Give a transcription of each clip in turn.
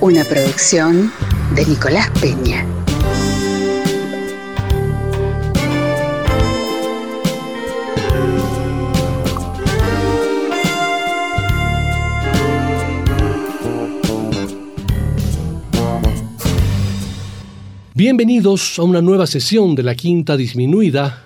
Una producción de Nicolás Peña. Bienvenidos a una nueva sesión de la Quinta Disminuida.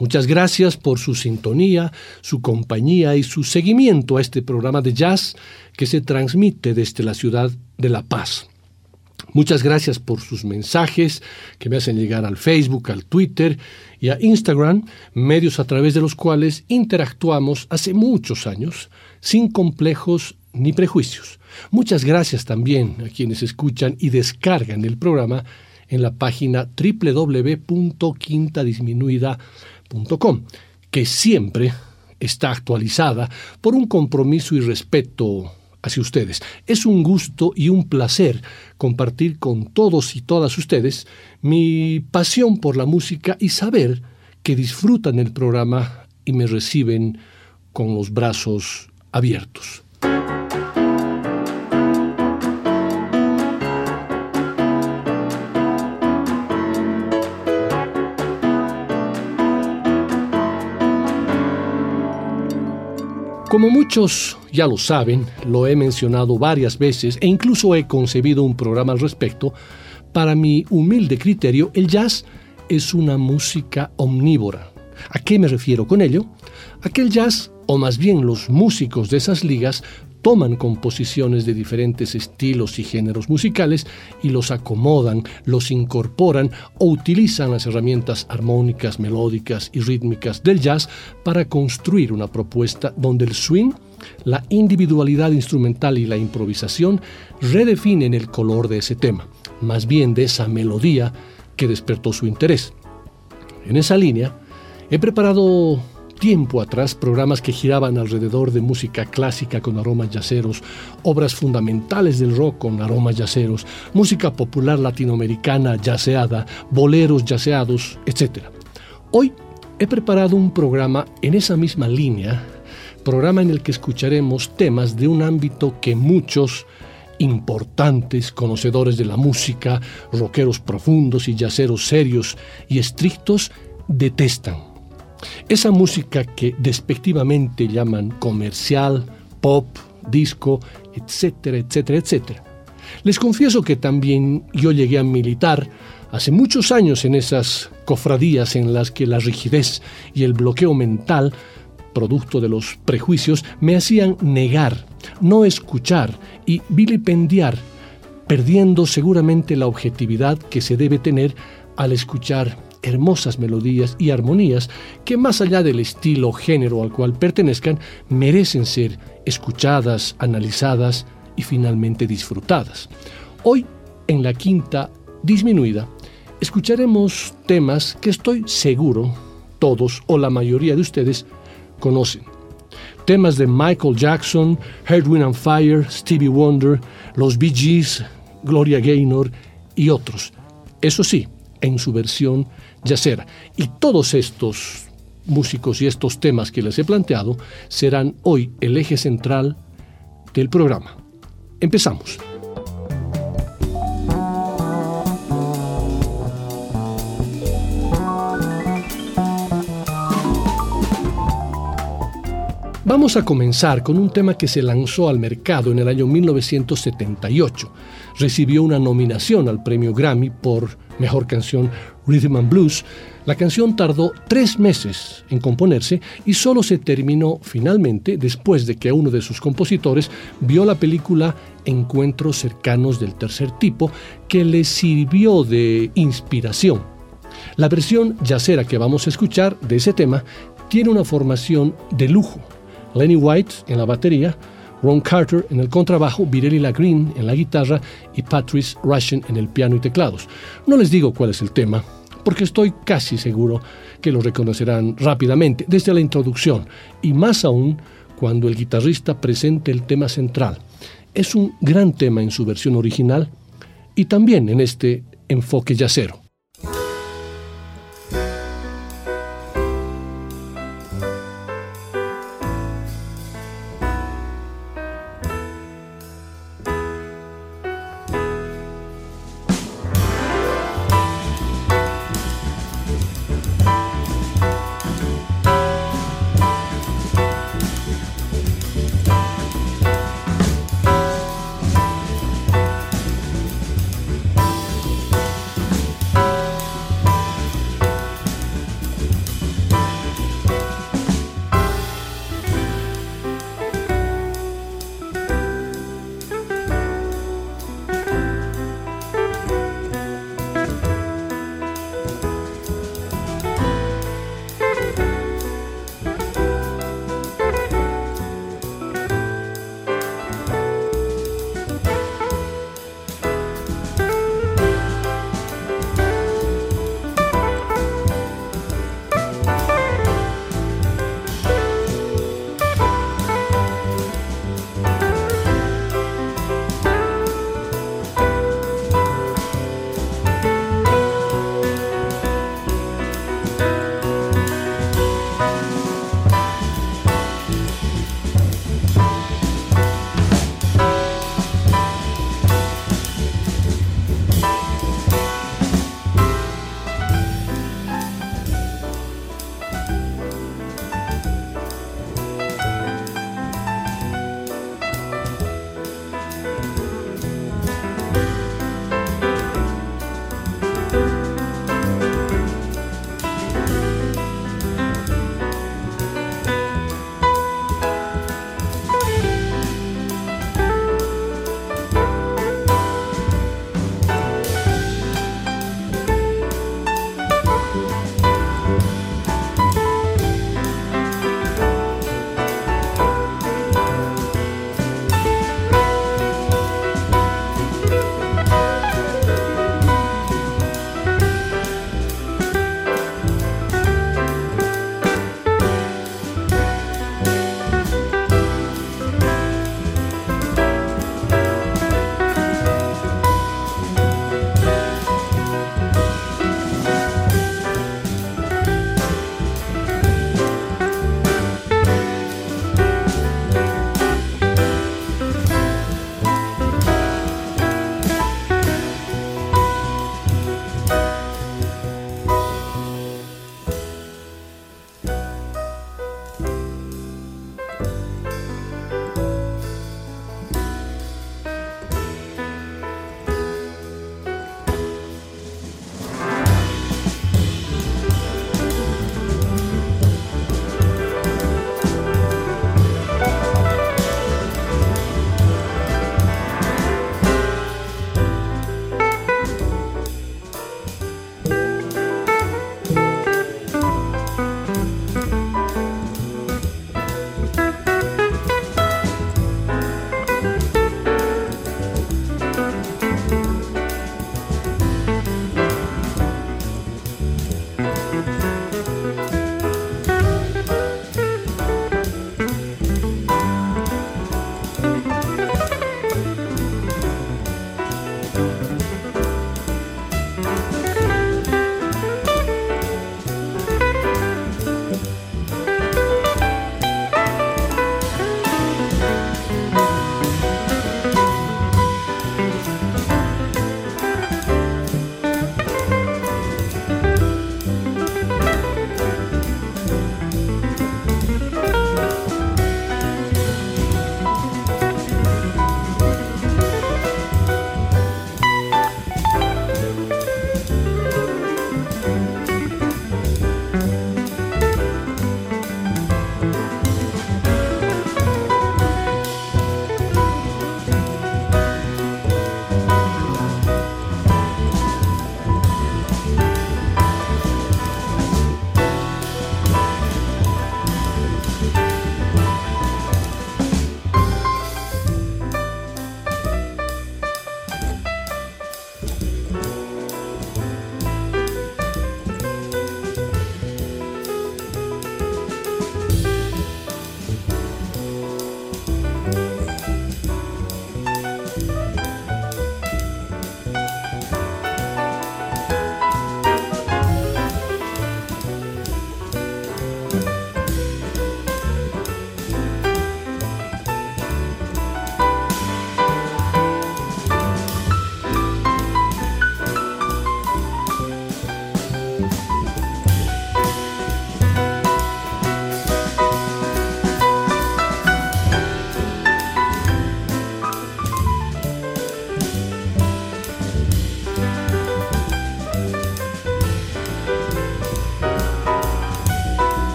Muchas gracias por su sintonía, su compañía y su seguimiento a este programa de jazz que se transmite desde la ciudad de La Paz. Muchas gracias por sus mensajes que me hacen llegar al Facebook, al Twitter y a Instagram, medios a través de los cuales interactuamos hace muchos años, sin complejos ni prejuicios. Muchas gracias también a quienes escuchan y descargan el programa en la página www.quintadisminuida.com, que siempre está actualizada por un compromiso y respeto hacia ustedes. Es un gusto y un placer compartir con todos y todas ustedes mi pasión por la música y saber que disfrutan el programa y me reciben con los brazos abiertos. Como muchos ya lo saben, lo he mencionado varias veces e incluso he concebido un programa al respecto, para mi humilde criterio el jazz es una música omnívora. ¿A qué me refiero con ello? A que el jazz, o más bien los músicos de esas ligas, toman composiciones de diferentes estilos y géneros musicales y los acomodan, los incorporan o utilizan las herramientas armónicas, melódicas y rítmicas del jazz para construir una propuesta donde el swing, la individualidad instrumental y la improvisación redefinen el color de ese tema, más bien de esa melodía que despertó su interés. En esa línea, he preparado tiempo atrás programas que giraban alrededor de música clásica con aromas yaceros, obras fundamentales del rock con aromas yaceros, música popular latinoamericana yaceada, boleros yaceados, etc. Hoy he preparado un programa en esa misma línea, programa en el que escucharemos temas de un ámbito que muchos importantes conocedores de la música, rockeros profundos y yaceros serios y estrictos detestan esa música que despectivamente llaman comercial, pop, disco, etcétera, etcétera, etcétera. Les confieso que también yo llegué a militar hace muchos años en esas cofradías en las que la rigidez y el bloqueo mental, producto de los prejuicios, me hacían negar, no escuchar y vilipendiar, perdiendo seguramente la objetividad que se debe tener al escuchar hermosas melodías y armonías que más allá del estilo o género al cual pertenezcan, merecen ser escuchadas, analizadas y finalmente disfrutadas. Hoy, en la quinta disminuida, escucharemos temas que estoy seguro todos o la mayoría de ustedes conocen. Temas de Michael Jackson, Wind and Fire, Stevie Wonder, los Bee Gees, Gloria Gaynor y otros. Eso sí, en su versión yacera. Y todos estos músicos y estos temas que les he planteado serán hoy el eje central del programa. Empezamos. Vamos a comenzar con un tema que se lanzó al mercado en el año 1978. Recibió una nominación al premio Grammy por Mejor Canción Rhythm and Blues. La canción tardó tres meses en componerse y solo se terminó finalmente después de que uno de sus compositores vio la película Encuentros cercanos del tercer tipo que le sirvió de inspiración. La versión yacera que vamos a escuchar de ese tema tiene una formación de lujo Lenny White en la batería, Ron Carter en el contrabajo, Virelli Lagreen en la guitarra y Patrice Russian en el piano y teclados. No les digo cuál es el tema, porque estoy casi seguro que lo reconocerán rápidamente desde la introducción y más aún cuando el guitarrista presente el tema central. Es un gran tema en su versión original y también en este enfoque yacero.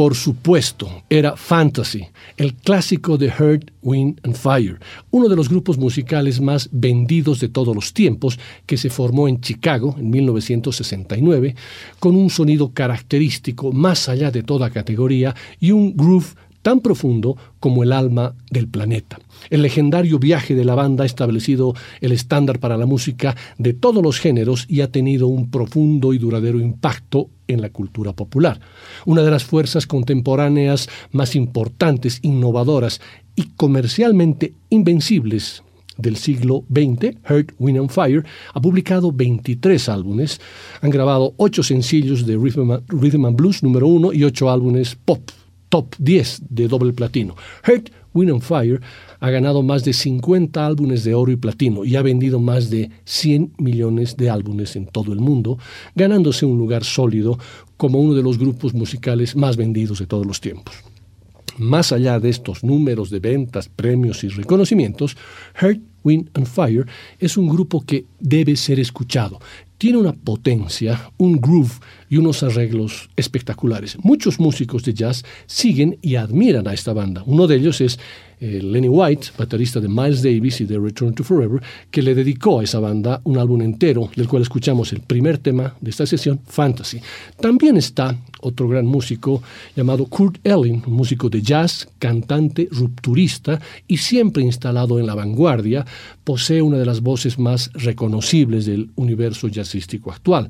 Por supuesto, era Fantasy, el clásico de Heart, Wind and Fire, uno de los grupos musicales más vendidos de todos los tiempos, que se formó en Chicago en 1969, con un sonido característico más allá de toda categoría y un groove tan profundo como el alma del planeta. El legendario viaje de la banda ha establecido el estándar para la música de todos los géneros y ha tenido un profundo y duradero impacto en la cultura popular. Una de las fuerzas contemporáneas más importantes, innovadoras y comercialmente invencibles del siglo XX, Heart, Wind and Fire, ha publicado 23 álbumes, han grabado 8 sencillos de Rhythm and Blues número 1 y 8 álbumes pop top 10 de doble platino. Heart, Wind and Fire ha ganado más de 50 álbumes de oro y platino y ha vendido más de 100 millones de álbumes en todo el mundo, ganándose un lugar sólido como uno de los grupos musicales más vendidos de todos los tiempos. Más allá de estos números de ventas, premios y reconocimientos, Heart, Wind and Fire es un grupo que debe ser escuchado. Tiene una potencia, un groove y unos arreglos espectaculares. Muchos músicos de jazz siguen y admiran a esta banda. Uno de ellos es eh, Lenny White, baterista de Miles Davis y de Return to Forever, que le dedicó a esa banda un álbum entero, del cual escuchamos el primer tema de esta sesión, Fantasy. También está otro gran músico llamado Kurt Elling, un músico de jazz, cantante, rupturista y siempre instalado en la vanguardia, posee una de las voces más reconocibles del universo jazzístico actual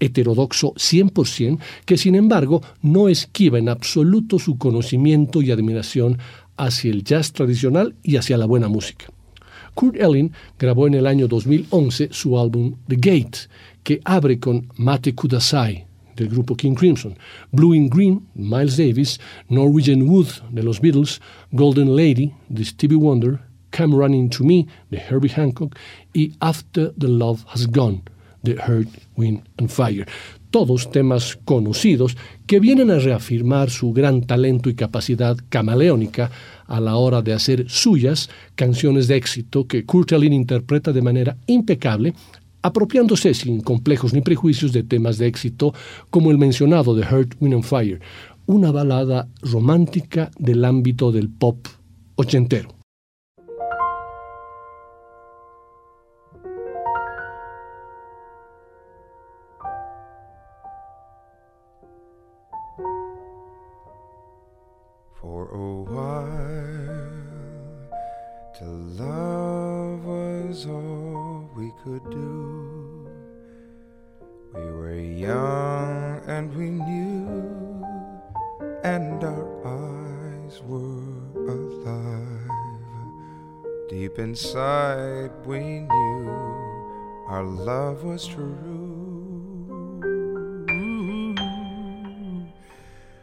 heterodoxo 100%, que sin embargo no esquiva en absoluto su conocimiento y admiración hacia el jazz tradicional y hacia la buena música. Kurt Elling grabó en el año 2011 su álbum The Gate, que abre con Mate Kudasai del grupo King Crimson, Blue in Green, Miles Davis, Norwegian Wood de los Beatles, Golden Lady de Stevie Wonder, Come Running to Me de Herbie Hancock y After the Love Has Gone de Earth, Wind and Fire. Todos temas conocidos que vienen a reafirmar su gran talento y capacidad camaleónica a la hora de hacer suyas canciones de éxito que Kurt Elling interpreta de manera impecable, apropiándose sin complejos ni prejuicios de temas de éxito como el mencionado de Heart, Wind and Fire, una balada romántica del ámbito del pop ochentero. Inside we knew our love was true.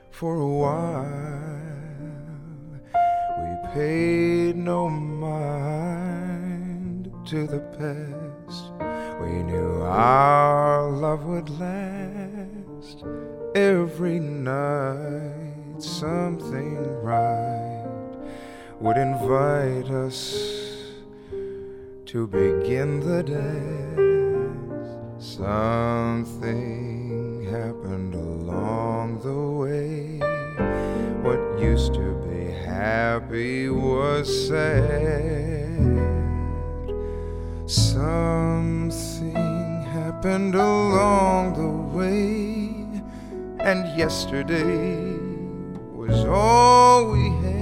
For a while we paid no mind to the past. We knew our love would last every night. Something right would invite us to begin the dance. Something happened along the way. What used to be happy was sad. Something happened along the way, and yesterday was all we had.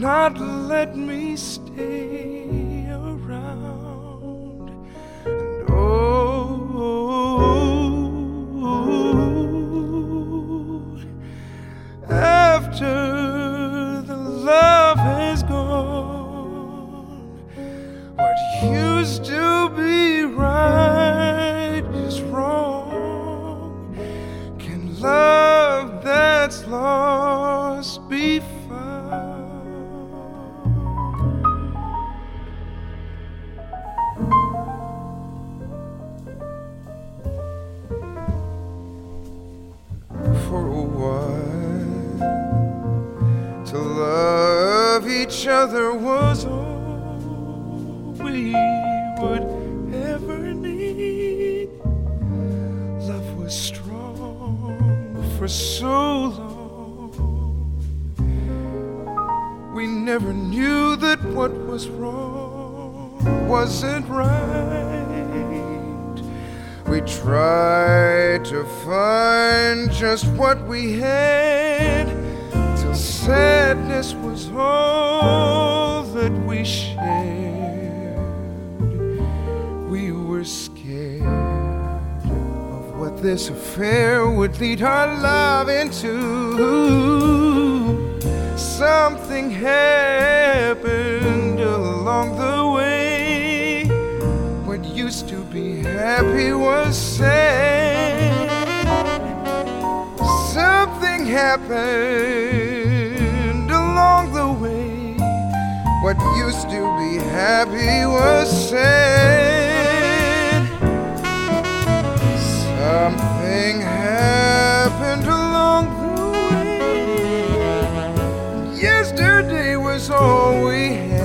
Not let me stay never knew that what was wrong wasn't right. We tried to find just what we had till sadness was all that we shared. We were scared of what this affair would lead our love into. Something happened along the way. What used to be happy was sad. Something happened along the way. What used to be happy was sad. Something happened is all we have.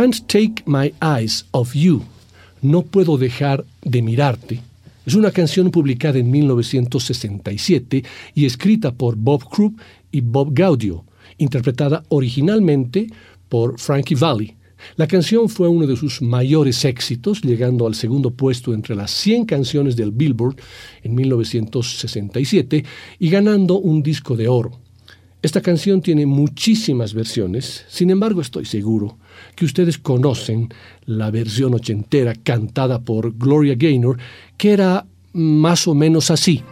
Can't Take My Eyes Off You, No Puedo Dejar de Mirarte, es una canción publicada en 1967 y escrita por Bob Krupp y Bob Gaudio, interpretada originalmente por Frankie Valli. La canción fue uno de sus mayores éxitos, llegando al segundo puesto entre las 100 canciones del Billboard en 1967 y ganando un disco de oro. Esta canción tiene muchísimas versiones, sin embargo estoy seguro que ustedes conocen la versión ochentera cantada por Gloria Gaynor, que era más o menos así.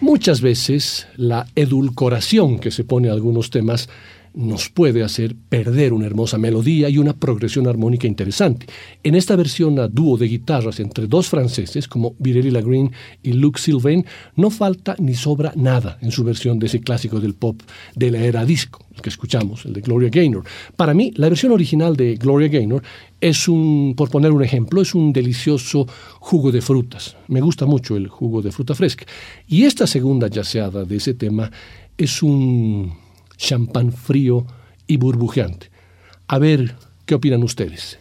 Muchas veces la edulcoración que se pone a algunos temas nos puede hacer perder una hermosa melodía y una progresión armónica interesante. En esta versión a dúo de guitarras entre dos franceses como Virelli Lagreen y Luc Sylvain no falta ni sobra nada en su versión de ese clásico del pop de la era disco, el que escuchamos, el de Gloria Gaynor. Para mí, la versión original de Gloria Gaynor es un, por poner un ejemplo, es un delicioso jugo de frutas. Me gusta mucho el jugo de fruta fresca. Y esta segunda yaceada de ese tema es un champán frío y burbujeante. A ver qué opinan ustedes.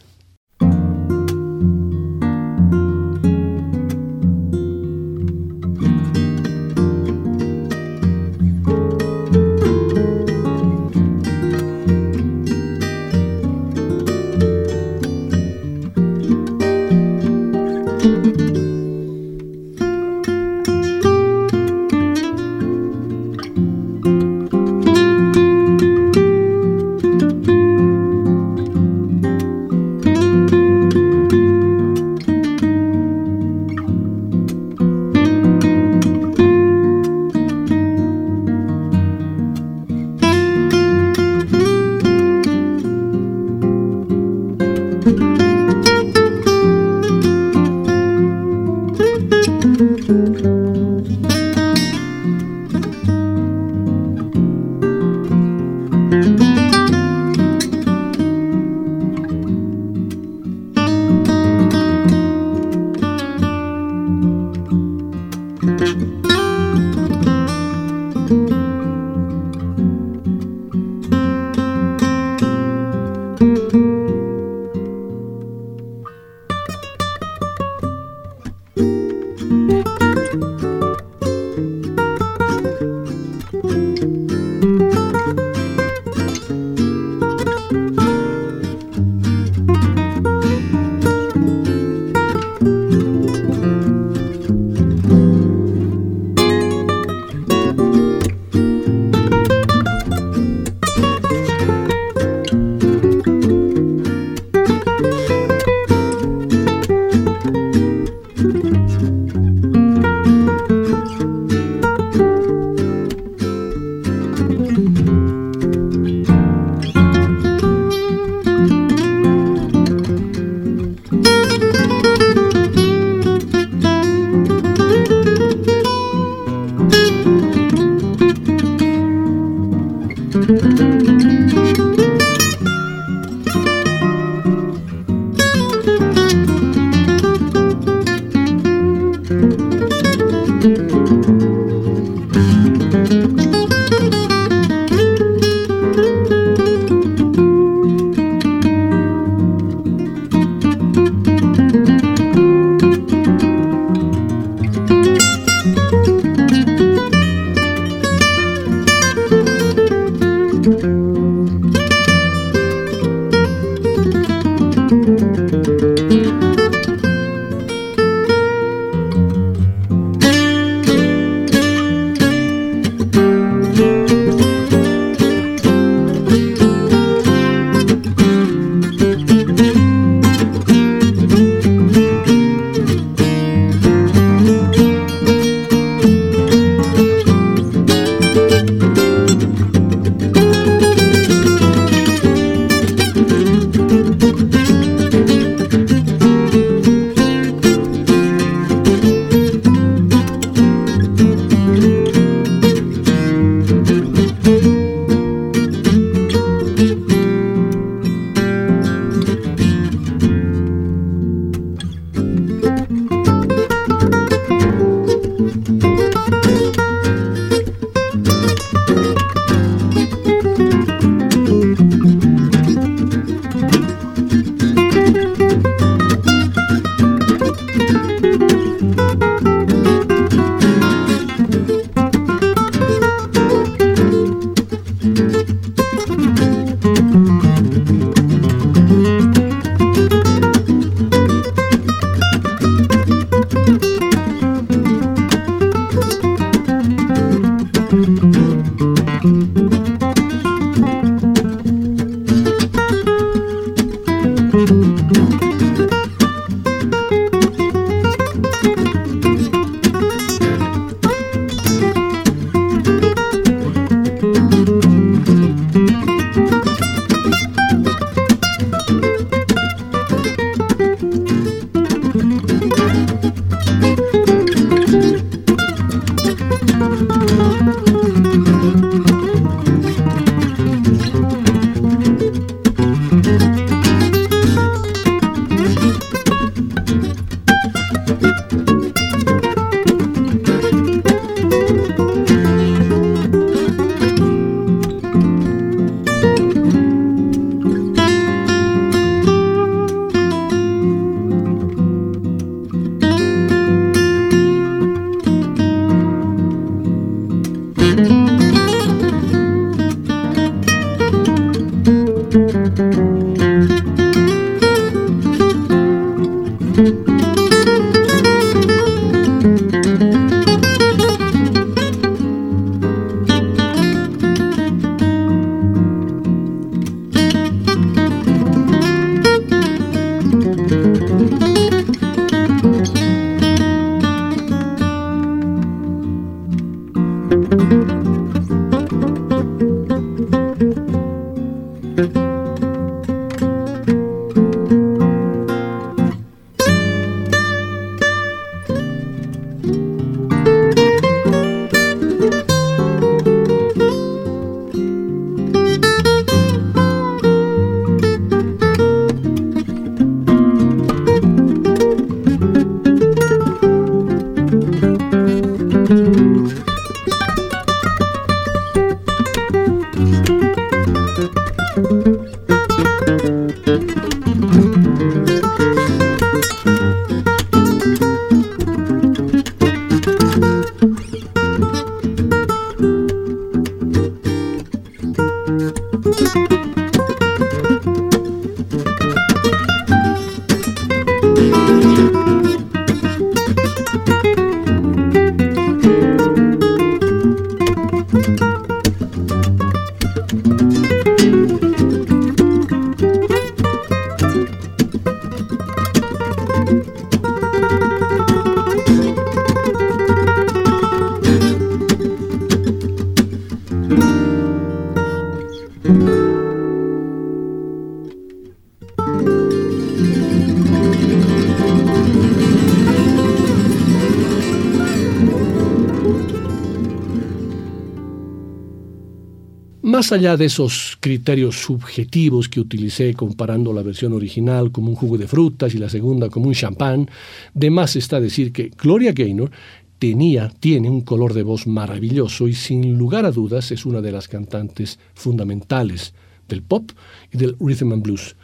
Más allá de esos criterios subjetivos que utilicé comparando la versión original como un jugo de frutas y la segunda como un champán, de más está decir que Gloria Gaynor tenía, tiene un color de voz maravilloso y sin lugar a dudas es una de las cantantes fundamentales del pop y del rhythm and blues.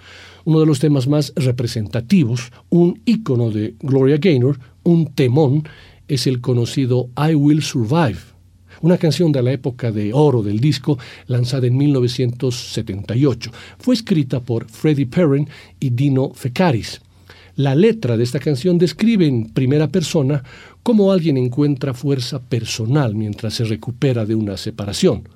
Uno de los temas más representativos, un ícono de Gloria Gaynor, un temón, es el conocido I Will Survive, una canción de la época de oro del disco, lanzada en 1978. Fue escrita por Freddie Perrin y Dino Fecaris. La letra de esta canción describe en primera persona cómo alguien encuentra fuerza personal mientras se recupera de una separación.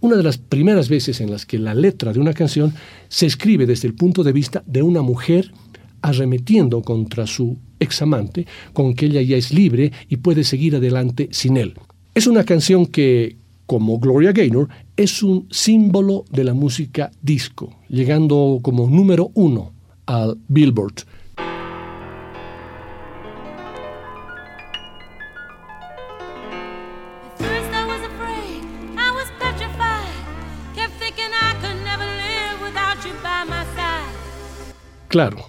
Una de las primeras veces en las que la letra de una canción se escribe desde el punto de vista de una mujer arremetiendo contra su examante, con que ella ya es libre y puede seguir adelante sin él. Es una canción que, como Gloria Gaynor, es un símbolo de la música disco, llegando como número uno al Billboard. Claro,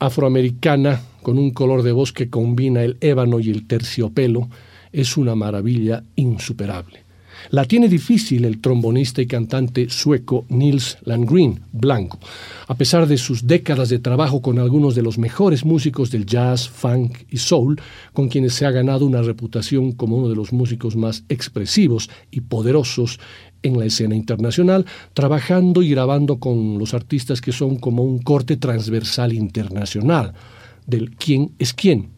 afroamericana, con un color de voz que combina el ébano y el terciopelo, es una maravilla insuperable. La tiene difícil el trombonista y cantante sueco Nils Landgren, blanco, a pesar de sus décadas de trabajo con algunos de los mejores músicos del jazz, funk y soul, con quienes se ha ganado una reputación como uno de los músicos más expresivos y poderosos en la escena internacional, trabajando y grabando con los artistas que son como un corte transversal internacional del quién es quién,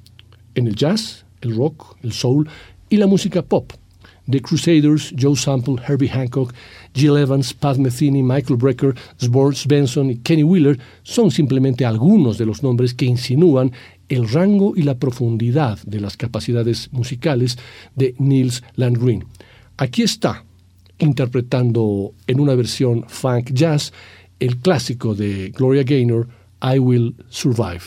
en el jazz, el rock, el soul y la música pop. The Crusaders, Joe Sample, Herbie Hancock, Jill Evans, Pat Metheny, Michael Brecker, Sports Benson y Kenny Wheeler son simplemente algunos de los nombres que insinúan el rango y la profundidad de las capacidades musicales de Nils Landgren. Aquí está, interpretando en una versión funk jazz el clásico de Gloria Gaynor, I Will Survive.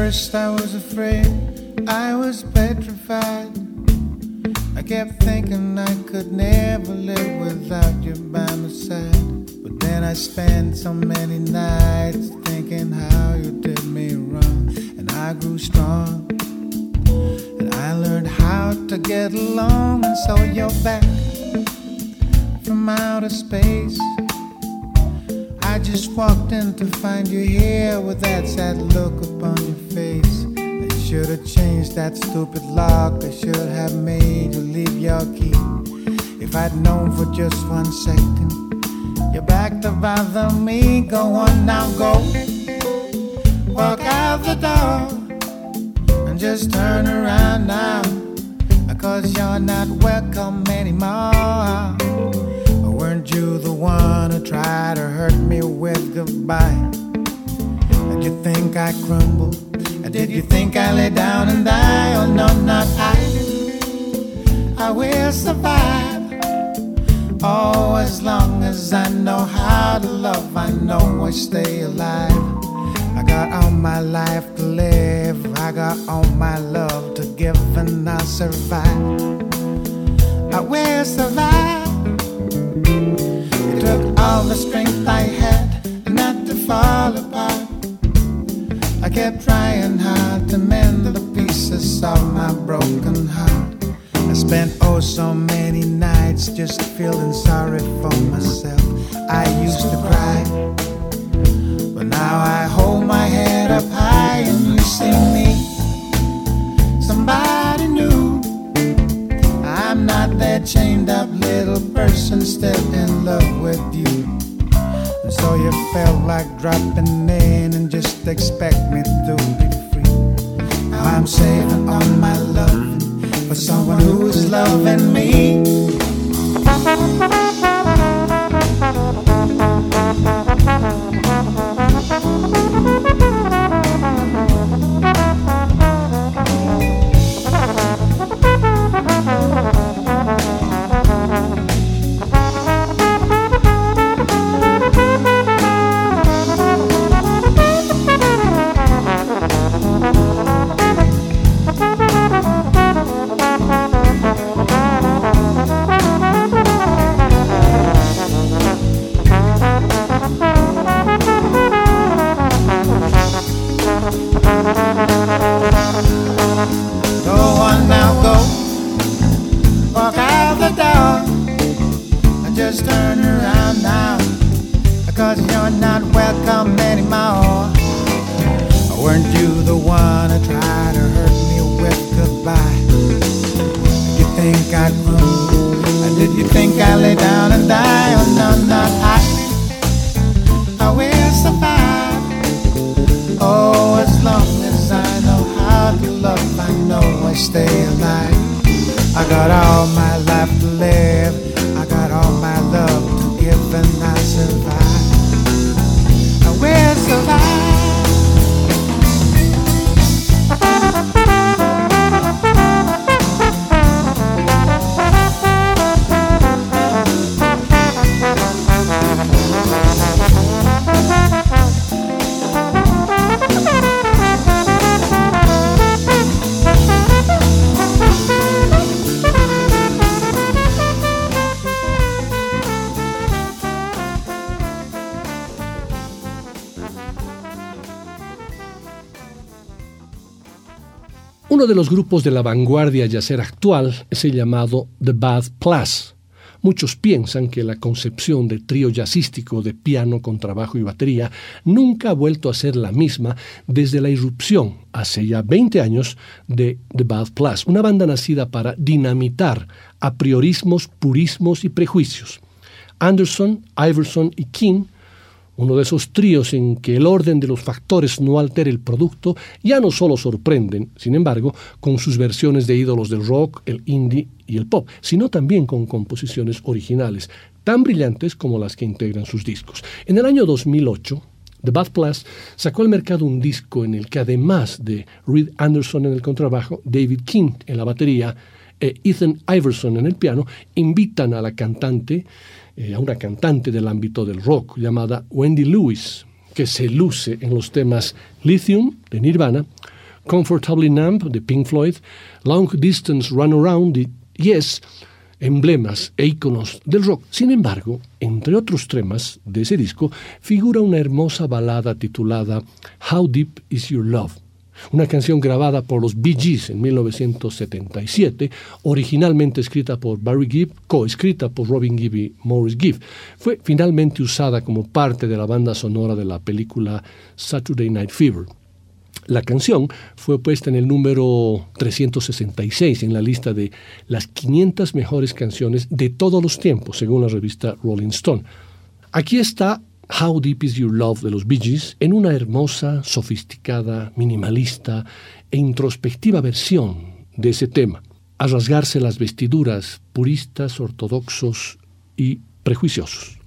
First I was afraid, I was petrified. I kept thinking I could never live without you by my side. But then I spent so many nights thinking how you did me wrong. And I grew strong. And I learned how to get along. And so you're back from outer space. I just walked in to find you here with that sad look upon your face. I should have changed that stupid lock. I should have made you leave your key. If I'd known for just one second, you're back to bother me. Go on now, go. Walk out the door and just turn around now. Cause you're not welcome anymore. Weren't you the one who tried hurt me with goodbye? Did you think I crumbled? Did you think I lay down and die? Oh no, not I. I will survive. Oh, as long as I know how to love, I know I stay alive. I got all my life to live, I got all my love to give, and I'll survive. I will survive. All the strength I had not to fall apart. I kept trying hard to mend the pieces of my broken heart. I spent oh so many nights just feeling sorry for myself. I used to cry, but now I hold my head up high and you see me. Somebody that chained up little person still in love with you. So you felt like dropping in and just expect me to be free. Now I'm saving all my love for someone who's loving me. Uno de los grupos de la vanguardia yacer actual es el llamado The Bad Plus. Muchos piensan que la concepción de trío jazzístico de piano, contrabajo y batería nunca ha vuelto a ser la misma desde la irrupción, hace ya 20 años, de The Bad Plus, una banda nacida para dinamitar a priorismos, purismos y prejuicios. Anderson, Iverson y King uno de esos tríos en que el orden de los factores no altera el producto, ya no solo sorprenden, sin embargo, con sus versiones de ídolos del rock, el indie y el pop, sino también con composiciones originales, tan brillantes como las que integran sus discos. En el año 2008, The Bad Plus sacó al mercado un disco en el que además de Reed Anderson en el contrabajo, David King en la batería e Ethan Iverson en el piano, invitan a la cantante eh, a una cantante del ámbito del rock llamada Wendy Lewis, que se luce en los temas Lithium de Nirvana, Comfortably Numb de Pink Floyd, Long Distance Run Around de Yes, emblemas e iconos del rock. Sin embargo, entre otros temas de ese disco, figura una hermosa balada titulada How Deep Is Your Love? Una canción grabada por los Bee Gees en 1977, originalmente escrita por Barry Gibb, coescrita por Robin Gibb y Morris Gibb. Fue finalmente usada como parte de la banda sonora de la película Saturday Night Fever. La canción fue puesta en el número 366 en la lista de las 500 mejores canciones de todos los tiempos, según la revista Rolling Stone. Aquí está How Deep Is Your Love de los Bee Gees en una hermosa, sofisticada, minimalista e introspectiva versión de ese tema, a rasgarse las vestiduras puristas, ortodoxos y prejuiciosos.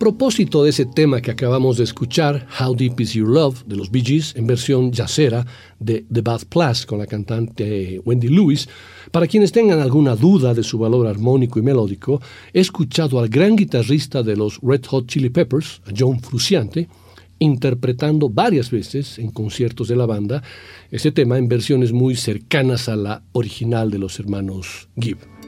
Propósito de ese tema que acabamos de escuchar, How Deep Is Your Love, de los Bee Gees, en versión jazzera de The Bad Plus con la cantante Wendy Lewis, para quienes tengan alguna duda de su valor armónico y melódico, he escuchado al gran guitarrista de los Red Hot Chili Peppers, John Frusciante, interpretando varias veces en conciertos de la banda ese tema en versiones muy cercanas a la original de los hermanos Gibb.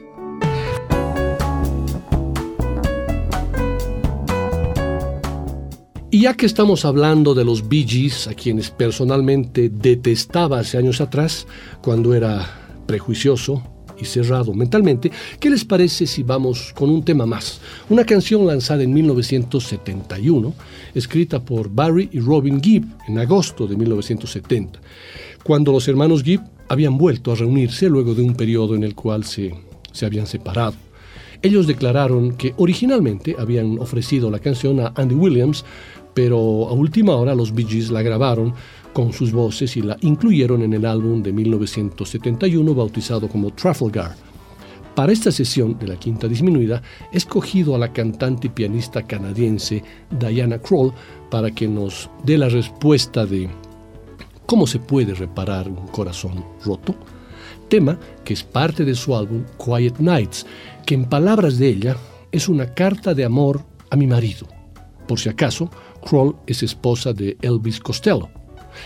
Ya que estamos hablando de los Bee Gees, a quienes personalmente detestaba hace años atrás, cuando era prejuicioso y cerrado mentalmente, ¿qué les parece si vamos con un tema más? Una canción lanzada en 1971, escrita por Barry y Robin Gibb en agosto de 1970, cuando los hermanos Gibb habían vuelto a reunirse luego de un periodo en el cual se, se habían separado. Ellos declararon que originalmente habían ofrecido la canción a Andy Williams, pero a última hora los Bee Gees la grabaron con sus voces y la incluyeron en el álbum de 1971 bautizado como Trafalgar. Para esta sesión de la quinta disminuida, he escogido a la cantante y pianista canadiense Diana Kroll para que nos dé la respuesta de cómo se puede reparar un corazón roto, tema que es parte de su álbum Quiet Nights, que en palabras de ella es una carta de amor a mi marido. Por si acaso, Kroll es esposa de Elvis Costello.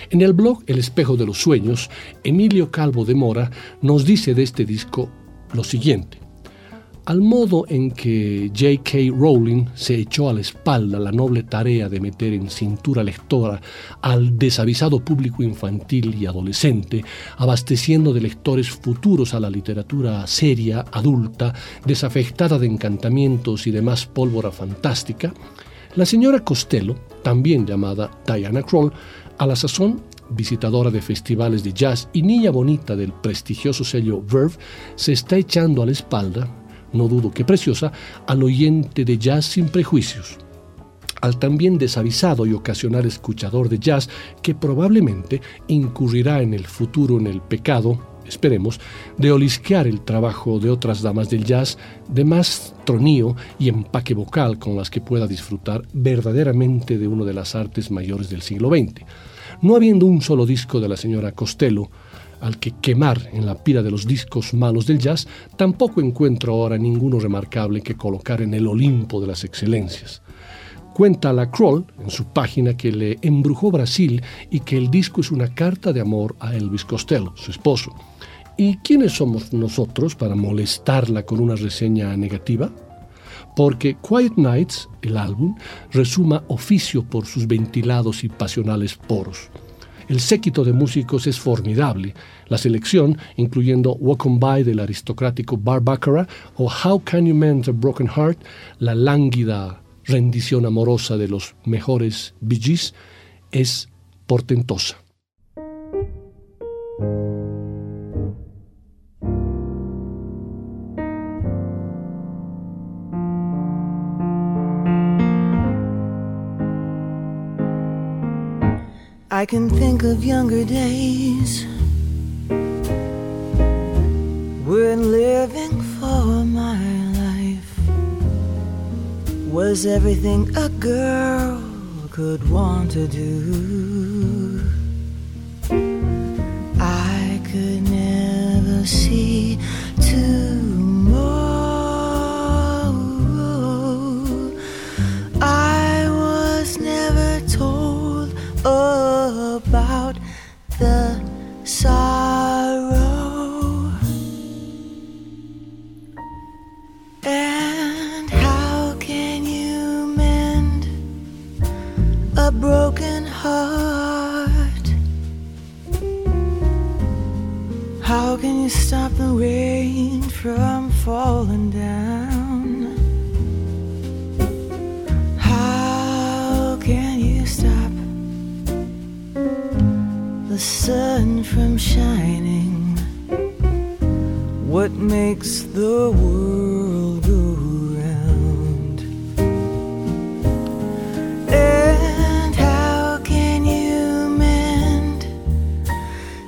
En el blog El espejo de los sueños, Emilio Calvo de Mora nos dice de este disco lo siguiente. Al modo en que J.K. Rowling se echó a la espalda la noble tarea de meter en cintura lectora al desavisado público infantil y adolescente, abasteciendo de lectores futuros a la literatura seria, adulta, desafectada de encantamientos y demás pólvora fantástica, la señora Costello, también llamada Diana Kroll, a la sazón visitadora de festivales de jazz y niña bonita del prestigioso sello Verve, se está echando a la espalda, no dudo que preciosa, al oyente de jazz sin prejuicios, al también desavisado y ocasional escuchador de jazz que probablemente incurrirá en el futuro en el pecado esperemos, de olisquear el trabajo de otras damas del jazz de más tronío y empaque vocal con las que pueda disfrutar verdaderamente de una de las artes mayores del siglo XX. No habiendo un solo disco de la señora Costello, al que quemar en la pira de los discos malos del jazz, tampoco encuentro ahora ninguno remarcable que colocar en el Olimpo de las excelencias. Cuenta la Kroll en su página que le embrujó Brasil y que el disco es una carta de amor a Elvis Costello, su esposo. ¿Y quiénes somos nosotros para molestarla con una reseña negativa? Porque Quiet Nights, el álbum, resuma oficio por sus ventilados y pasionales poros. El séquito de músicos es formidable. La selección, incluyendo Walk On By del aristocrático Bar o How Can You Mend a Broken Heart, la lánguida rendición amorosa de los mejores Bee Gees, es portentosa. I can think of younger days when living for my life was everything a girl could want to do. I could never see about the sorrow. And how can you mend a broken heart? How can you stop the rain from falling down? the sun from shining? What makes the world go round? And how can you mend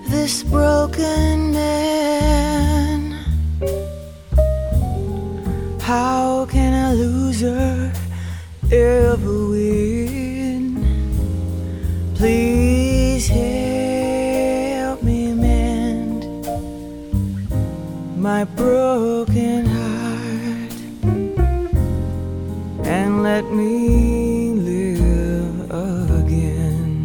this broken man? How can a loser? My broken heart and let me live again.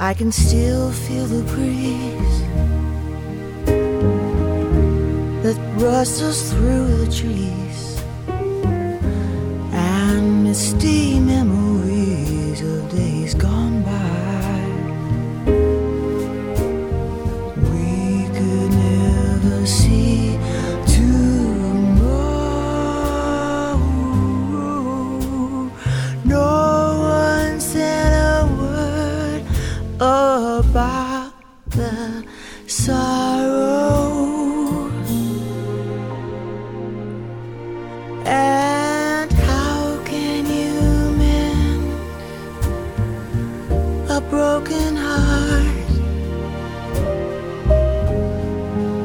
I can still feel the breeze that rustles through the trees and misty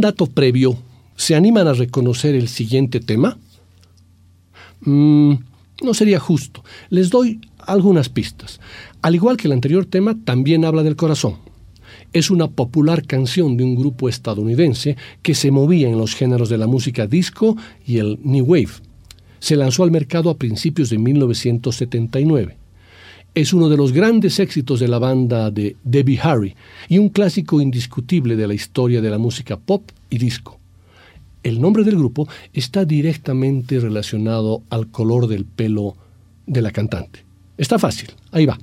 Dato previo, ¿se animan a reconocer el siguiente tema? Mm, no sería justo. Les doy algunas pistas. Al igual que el anterior tema, también habla del corazón. Es una popular canción de un grupo estadounidense que se movía en los géneros de la música disco y el new wave. Se lanzó al mercado a principios de 1979 es uno de los grandes éxitos de la banda de Debbie Harry y un clásico indiscutible de la historia de la música pop y disco. El nombre del grupo está directamente relacionado al color del pelo de la cantante. Está fácil, ahí va.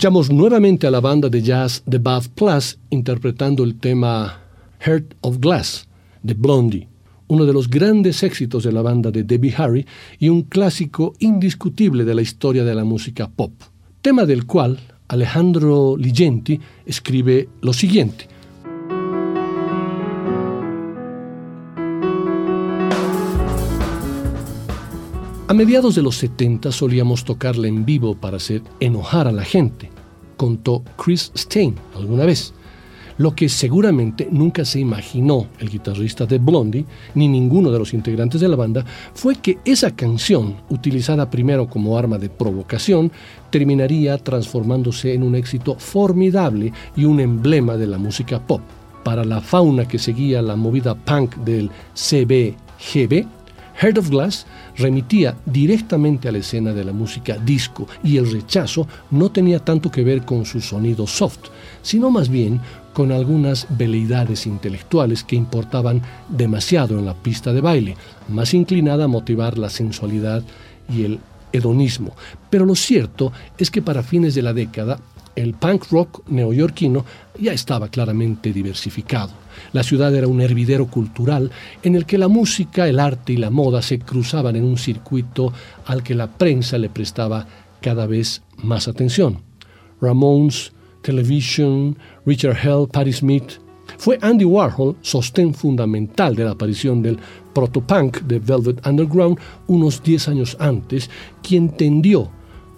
Escuchamos nuevamente a la banda de jazz The Bath Plus interpretando el tema Heart of Glass de Blondie, uno de los grandes éxitos de la banda de Debbie Harry y un clásico indiscutible de la historia de la música pop, tema del cual Alejandro Ligenti escribe lo siguiente. A mediados de los 70 solíamos tocarla en vivo para hacer enojar a la gente, contó Chris Stein alguna vez, lo que seguramente nunca se imaginó el guitarrista de Blondie ni ninguno de los integrantes de la banda fue que esa canción, utilizada primero como arma de provocación, terminaría transformándose en un éxito formidable y un emblema de la música pop. Para la fauna que seguía la movida punk del CBGB, Heart of Glass remitía directamente a la escena de la música disco y el rechazo no tenía tanto que ver con su sonido soft, sino más bien con algunas veleidades intelectuales que importaban demasiado en la pista de baile, más inclinada a motivar la sensualidad y el hedonismo. Pero lo cierto es que para fines de la década, el punk rock neoyorquino ya estaba claramente diversificado. La ciudad era un hervidero cultural en el que la música, el arte y la moda se cruzaban en un circuito al que la prensa le prestaba cada vez más atención. Ramones, Television, Richard Hell, Patti Smith. Fue Andy Warhol sostén fundamental de la aparición del protopunk de Velvet Underground unos 10 años antes, quien tendió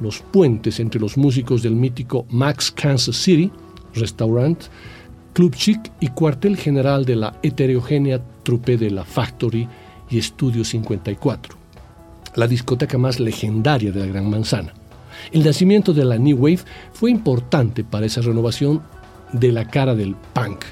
los puentes entre los músicos del mítico Max Kansas City, Restaurant, Club Chic y cuartel general de la heterogénea trupe de la Factory y Estudio 54, la discoteca más legendaria de la Gran Manzana. El nacimiento de la New Wave fue importante para esa renovación de la cara del punk.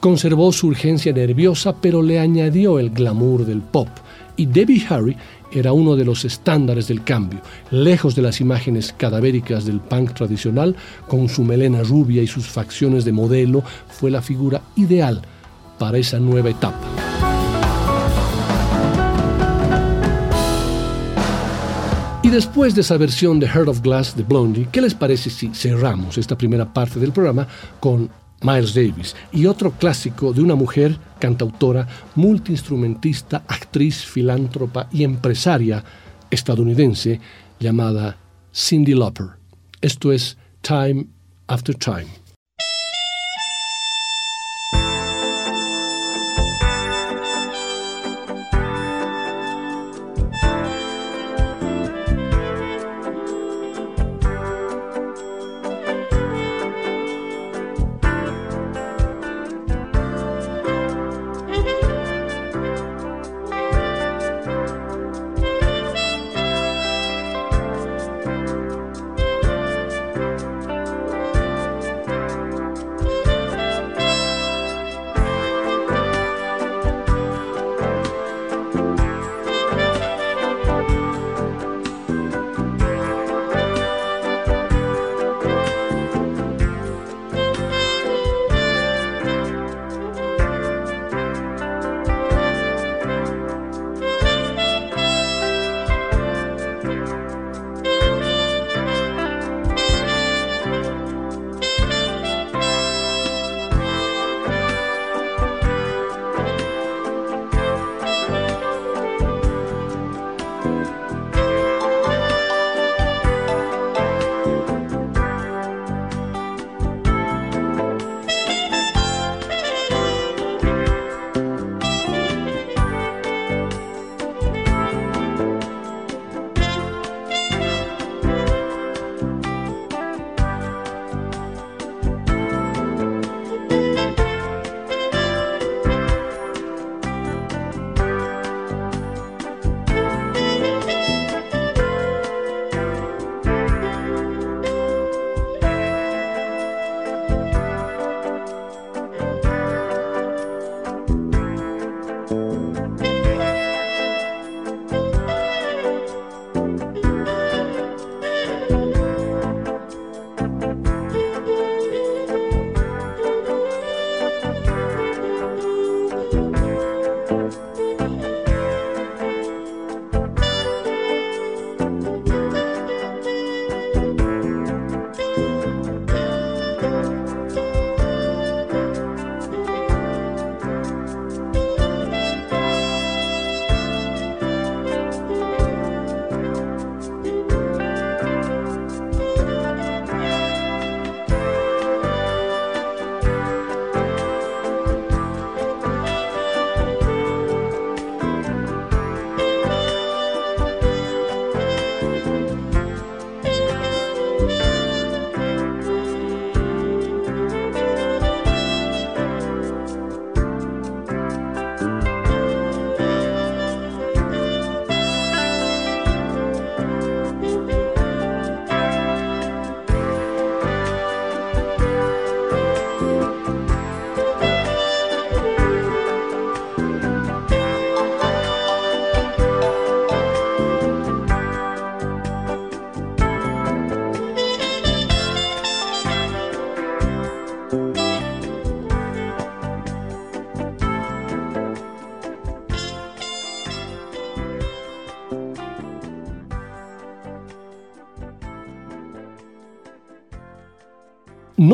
Conservó su urgencia nerviosa, pero le añadió el glamour del pop. Y Debbie Harry era uno de los estándares del cambio, lejos de las imágenes cadavéricas del punk tradicional, con su melena rubia y sus facciones de modelo, fue la figura ideal para esa nueva etapa. Y después de esa versión de Heart of Glass de Blondie, ¿qué les parece si cerramos esta primera parte del programa con Miles Davis y otro clásico de una mujer cantautora, multiinstrumentista, actriz, filántropa y empresaria estadounidense llamada Cindy Lauper? Esto es Time After Time.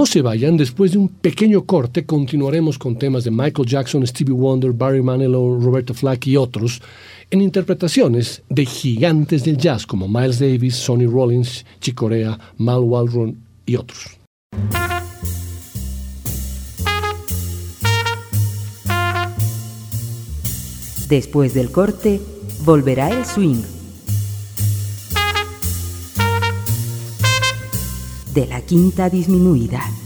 No se vayan, después de un pequeño corte continuaremos con temas de Michael Jackson, Stevie Wonder, Barry Manilow, Roberto Flack y otros, en interpretaciones de gigantes del jazz como Miles Davis, Sonny Rollins, Chick Corea, Mal Waldron y otros. Después del corte, volverá el swing. De la quinta disminuida.